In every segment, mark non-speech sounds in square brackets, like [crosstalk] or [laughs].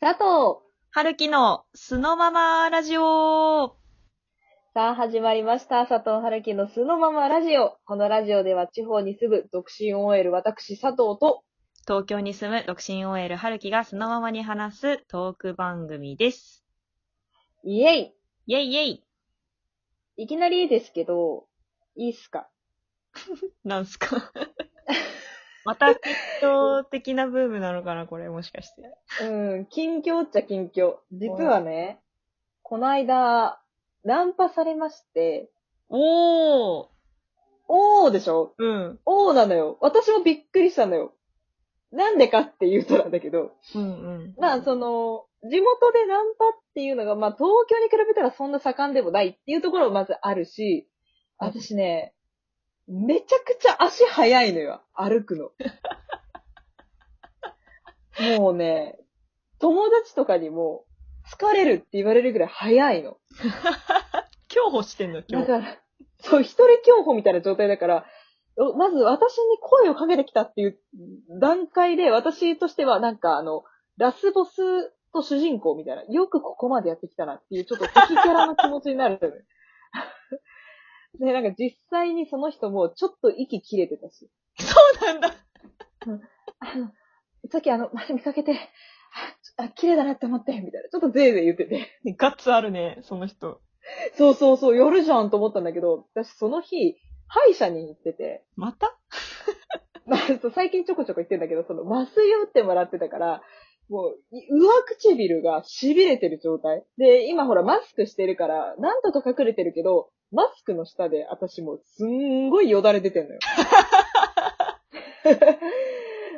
佐藤。春樹の素のままラジオ。さあ始まりました。佐藤春樹の素のままラジオ。このラジオでは地方に住む独身 OL 私佐藤と、東京に住む独身 OL 春樹が素のままに話すトーク番組です。イエイ。イェイイェイ。いきなりですけど、いいっすか？[laughs] なんすか？[laughs] また熱狂的なブームなのかなこれもしかして。うん、近況っちゃ近況。実はね、この間、ナンパされまして、おーおーでしょ？うん。おーなのよ。私もびっくりしたのよ。なんでかって言うとなんだけど、うんうん。まあ、その、地元でナンパっていうのが、まあ、東京に比べたらそんな盛んでもないっていうところもまずあるし、私ね、めちゃくちゃ足速いのよ、歩くの。もうね、友達とかにも、疲れるって言われるぐらい速いの。[laughs] 競歩してんの今日。だから、そう、一人競歩みたいな状態だから、おまず私に声をかけてきたっていう段階で、私としてはなんかあの、ラスボスと主人公みたいな、よくここまでやってきたなっていう、ちょっと敵キャラの気持ちになる。で、なんか実際にその人もちょっと息切れてたし、そうなんだ。あの、さっきあの、前見かけて、あ、あ綺麗だなって思って、みたいな、ちょっとゼーゼー言ってて。ガッツあるね、その人。そうそうそう、夜じゃんと思ったんだけど、私その日、歯医者に行ってて、また？[laughs] 最近ちょこちょこ言ってんだけど、その麻酔を打ってもらってたから、もう、い上唇が痺れてる状態。で、今ほらマスクしてるから、なんとか隠れてるけど、マスクの下で私もうすんごいよだれ出てんのよ。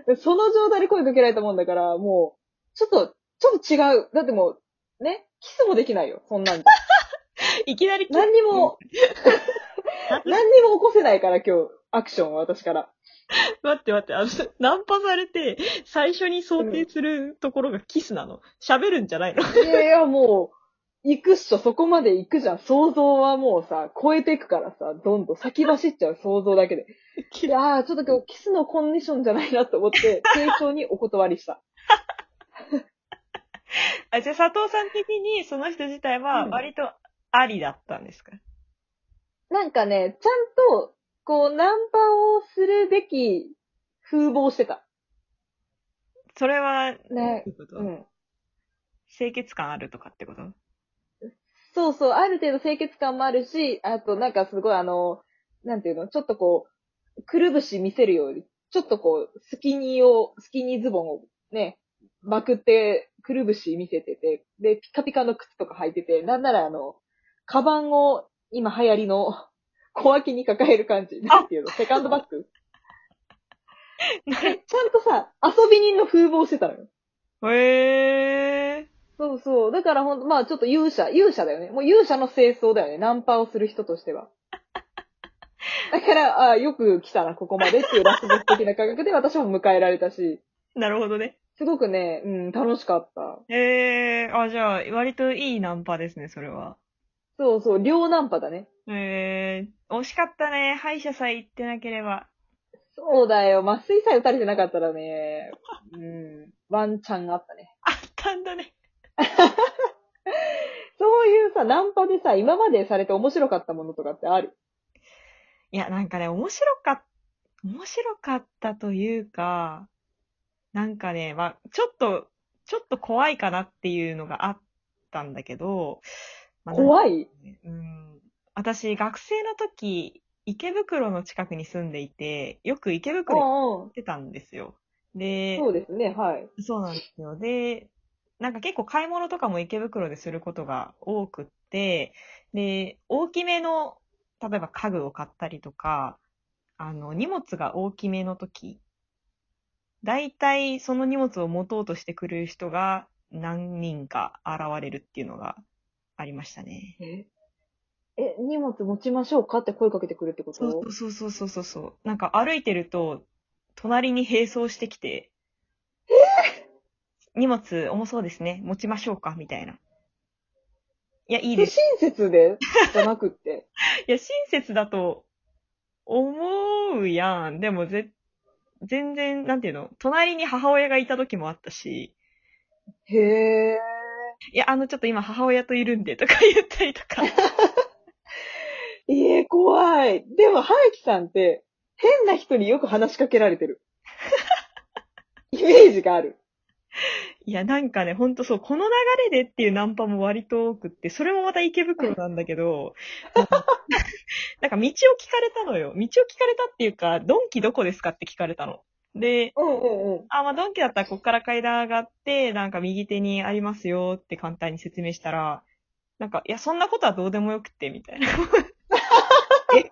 で [laughs] その状態で声かけられたもんだから、もう、ちょっと、ちょっと違う。だってもう、ね、キスもできないよ、そんなんじゃ。[laughs] いきなり何にも、[laughs] 何にも起こせないから今日、アクションは私から。待って待って、あの、ナンパされて、最初に想定するところがキスなの喋るんじゃないの？いやいや、もう、行くっしょ、そこまで行くじゃん。想像はもうさ、超えていくからさ、どんどん先走っちゃう、想像だけで。[laughs] いやー、ちょっと今日キスのコンディションじゃないなと思って、[laughs] 丁重にお断りした。[laughs] あ、じゃあ佐藤さん的にその人自体はうん割とありだったんですか、なんかね、ちゃんと、こう、ナンパをするべき風貌してた。それは、ねいううん。清潔感あるとかってこと？そうそう、ある程度清潔感もあるし、あとなんかすごいあの、なんていうの、ちょっとこう、くるぶし見せるより、ちょっとこう、スキニーを、スキニーズボンをね、まくって、くるぶし見せてて、で、ピカピカの靴とか履いてて、なんならあの、カバンを今流行りの小脇に抱える感じ。なんていうのセカンドバッグ [laughs] ちゃんとさ、遊び人の風貌してたのよ。へえそうそう。だからほんと、まあちょっと勇者、勇者だよね。もう勇者の清掃だよね。ナンパをする人としては。[laughs] だから、ああ、よく来たな、ここまでっていうラスボス的な感覚で私も迎えられたし、ー。なるほどね。すごくね、うん、楽しかった。へえー、あ、じゃあ、割といいナンパですね、それは。そうそう、両ナンパだね。へえー、惜しかったね。歯医者さえ行ってなければ。そうだよ。麻酔さえ打たれてなかったらね、うん、ワンチャンあったね。あったんだね。[laughs] そういうさ、ナンパでさ、今までされて面白かったものとかってある？いや、なんかね、面白かっ、面白かったというか、なんかね、まあ、ちょっと、ちょっと怖いかなっていうのがあったんだけど、まあ怖い？うん。私、学生の時、池袋の近くに住んでいて、よく池袋に行。ってたんですよ。で、そうですね、はい。そうなんですよ。で、なんか結構買い物とかも池袋ですることが多くって、で、大きめの、例えば家具を買ったりとか、あの、荷物が大きめの時、大体その荷物を持とうとしてくる人が何人か現れるっていうのがありましたね。ええ、荷物持ちましょうかって声かけてくるってこと？そうそうそうそうそうそう。なんか歩いてると、隣に並走してきて、荷物重そうですね。持ちましょうかみたいな。いや、いい不です。親切でじゃなくって。[laughs] いや、親切だと思うやん。でもぜ、全然、なんていうの？隣に母親がいた時もあったし、へえ。いや、あの、ちょっと今母親といるんでとか言ったりとか。ええ怖い。でも、はゆきさんって、変な人によく話しかけられてる。[laughs] イメージがある。いや、なんかね、ほんとそう、この流れでっていうナンパも割と多くって、それもまた池袋なんだけど、なんか道を聞かれたのよ。道を聞かれたっていうか、ドンキどこですかって聞かれたの。で、うんうんうん。あ、まあ、ドンキだったらこっから階段上がって、なんか右手にありますよって簡単に説明したら、なんか、いや、そんなことはどうでもよくって、みたいな。[laughs] え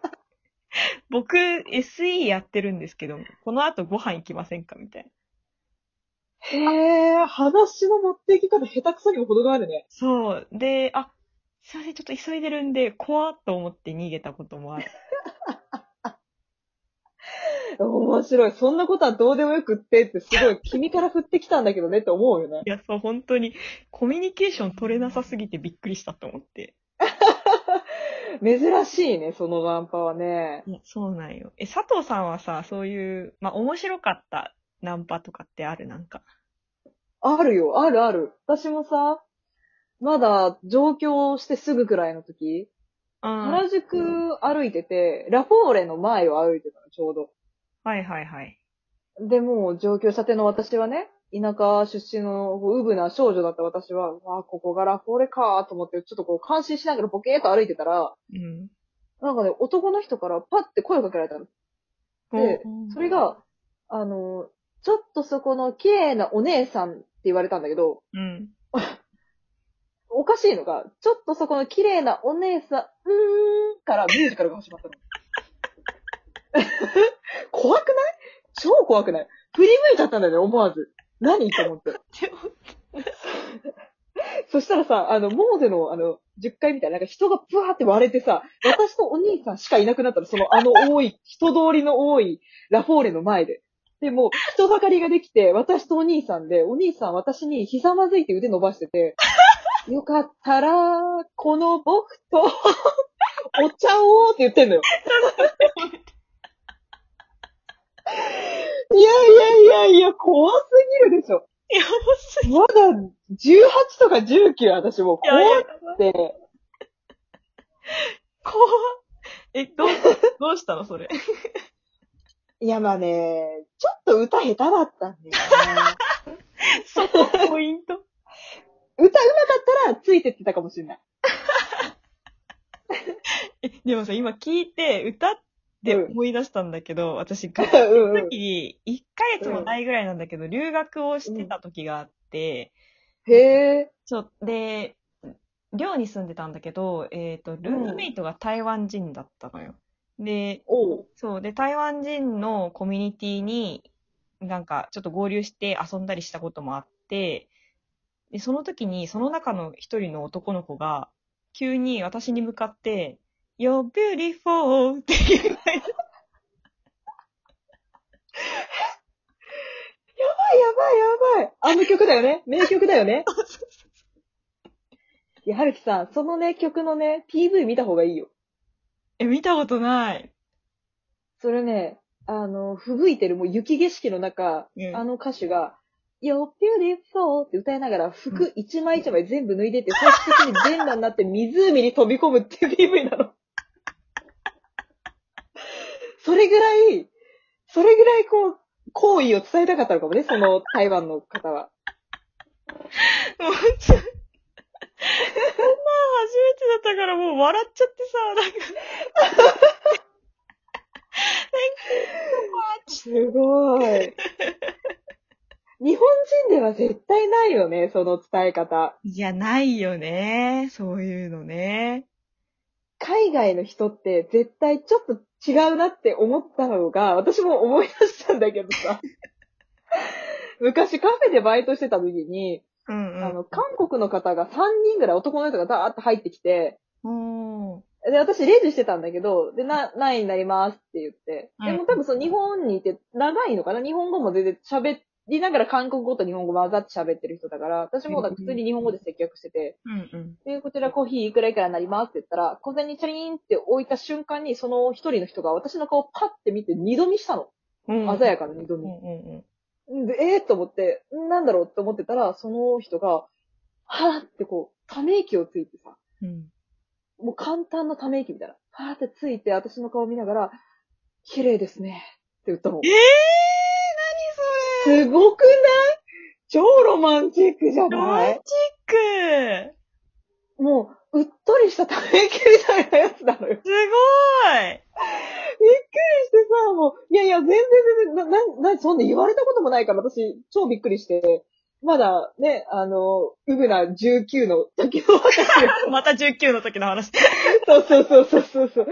僕、SE やってるんですけど、この後ご飯行きませんか？みたいな。へえ、話の持っていき方下手くそにも程があるね。そう。で、あ、すいません、ちょっと急いでるんで、怖っと思って逃げたこともある。[laughs] 面白い。そんなことはどうでもよくってってすごい君から振ってきたんだけどねって思うよね。いや、そう、本当に、コミュニケーション取れなさすぎてびっくりしたと思って。珍しいね、そのナンパはね。そうなんよ。え、佐藤さんはさ、そういう、まあ、面白かったナンパとかってある？なんか。あるよ、あるある。私もさ、まだ上京してすぐくらいの時、うん。原宿歩いてて、ラフォーレの前を歩いてたの、ちょうど。はいはいはい。で、もう上京したての私はね、田舎出身のウブな少女だった私は、わあ、ここがラフォーレかと思って、ちょっとこう感心しながらボケーっと歩いてたら、うん。なんかね、男の人からパッて声をかけられたの。でおそれ、が、あの、ちょっとそこの綺麗なお姉さんって言われたんだけど、うん。おかしいのが、ちょっとそこの綺麗なお姉さん、うーんからミュージカルが始まったの。[laughs] 怖くない？超怖くない？振り向いちゃったんだよね、思わず。何？と思って。で [laughs] もそしたらさ、あの、モーゼの、あの、10階みたいな、なんか人がブワーって割れてさ、私とお兄さんしかいなくなったの、その、あの多い、人通りの多いラフォーレの前で。で、もう、人ばかりができて、私とお兄さんで、お兄さん私にひざまずいて腕伸ばしてて、[laughs] よかったら、この僕と、お茶をって言ってんのよ。[laughs] いやいやいやいや、怖すぎるでしょ。いや、もすまだ18とか19私もう怖って、怖っえ、どう、どうしたのそれ。いやまあね、ちょっと歌下手だったんだよね。[laughs] そこポイント？歌上手かったらついてってたかもしれない。[laughs] え、でもさ、今聞いて、歌って思い出したんだけど、私、学うんうん。時に、1ヶ月もないぐらいなんだけど、留学をしてた時があって、へえ。そう、で、寮に住んでたんだけど、えっ、と、ルームメイトが台湾人だったのよ。で。そう、で、台湾人のコミュニティに、なんか、ちょっと合流して遊んだりしたこともあって、で、その時に、その中の一人の男の子が、急に私に向かって、You're beautiful! [laughs] って言うやばいやばいやばい。あの曲だよね。名曲だよね。[laughs] いや、はるきさん、そのね、曲のね、PV 見た方がいいよ。え、見たことない。それね、あの、吹雪いてるもう雪景色の中、うんあの歌手が、You're beautiful って歌いながら服一枚一枚全部脱いでって、最終的に全裸になって湖に飛び込むっていう PV なの。[laughs] それぐらい、それぐらいこう、好意を伝えたかったのかもね、その台湾の方は。もうちょ、こんなん初めてだったからもう笑っちゃってさ、なんか。すごい。日本人では絶対ないよね、その伝え方。いや、ないよね。そういうのね。海外の人って絶対ちょっと違うなって思ったのが、私も思い出したんだけどさ。[laughs] 昔カフェでバイトしてた時に、うんうん。あの、韓国の方が3人ぐらい男の人がダーッと入ってきて、おーで、私レジしてたんだけど、で、な、何位になりますって言って。でうんも多分その日本にいて長いのかな？日本語も全然喋りながら韓国語と日本語混ざって喋ってる人だから、私もだから普通に日本語で接客してて、うんうん。で、こちらコーヒーいくらいくらになりますって言ったら、小銭チャリーンって置いた瞬間に、その一人の人が私の顔パッて見て二度見したの。うん鮮やかな二度見。うんうんうん。で、えー、と思って、んなんだろうって思ってたら、その人が、はーってこう、ため息をついてさ、うん。もう簡単なため息みたいな。はーってついて、私の顔見ながら、綺麗ですね。って言ったのえ。ー、何それすごくない？超ロマンチックじゃロマないンチックもう、うっとりしたため息みたいなやつなのよ。びっくりすごいしてさ、もう、いやいや、全然全然、な、な、な、そんな言われたこともないから、私、超びっくりして、まだね、あの、ウブな19の時の私よ [laughs] また19の時の話。そうそうそうそうそうそう。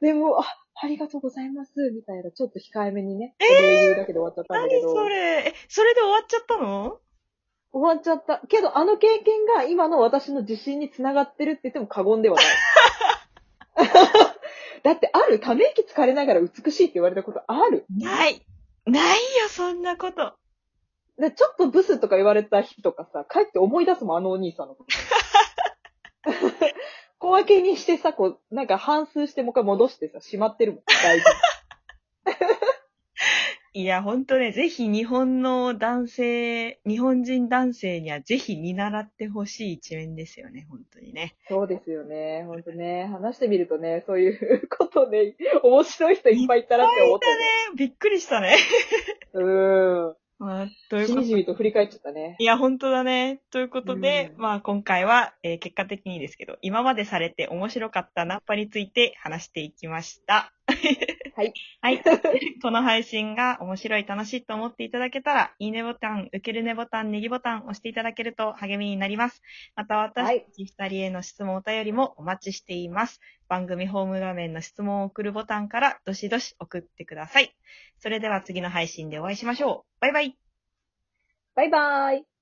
でも、あ、ありがとうございます、みたいな、ちょっと控えめにね、お礼言うだけで終わっちゃったんだけ何ど。それ？え、それで終わっちゃったの？終わっちゃった。けど、あの経験が今の私の自信につながってるって言っても過言ではない。[laughs] だって、あるため息疲れながら美しいって言われたことある？ない。ないよ、そんなこと。でちょっとブスとか言われた日とかさ、帰って思い出すもん、あのお兄さんのこと。[laughs] 小分けにしてさ、こう、なんか半数してもう一回戻してさ、しまってるもん、大事 [laughs] いや、ほんとね、ぜひ日本の男性、日本人男性にはぜひ見習ってほしい一面ですよね、本当にね。そうですよね。ほんとね。話してみるとね、そういうことね、面白い人いっぱいいたなって思ったね。びっくりしたね。うーん。まあ、というしこと？みじみと振り返っちゃったね。いや、本当だね。ということで、うんまあ今回は、えー結果的にですけど、今までされて面白かったナンパについて話していきました。はい。はい。[laughs] この配信が面白い、楽しいと思っていただけたら、いいねボタン、受けるねボタン、ネギボタン押していただけると励みになります。また私たち二人への質問、お便りもお待ちしています。番組ホーム画面の質問を送るボタンから、どしどし送ってください。それでは次の配信でお会いしましょう。バイバイ。バイバーイ。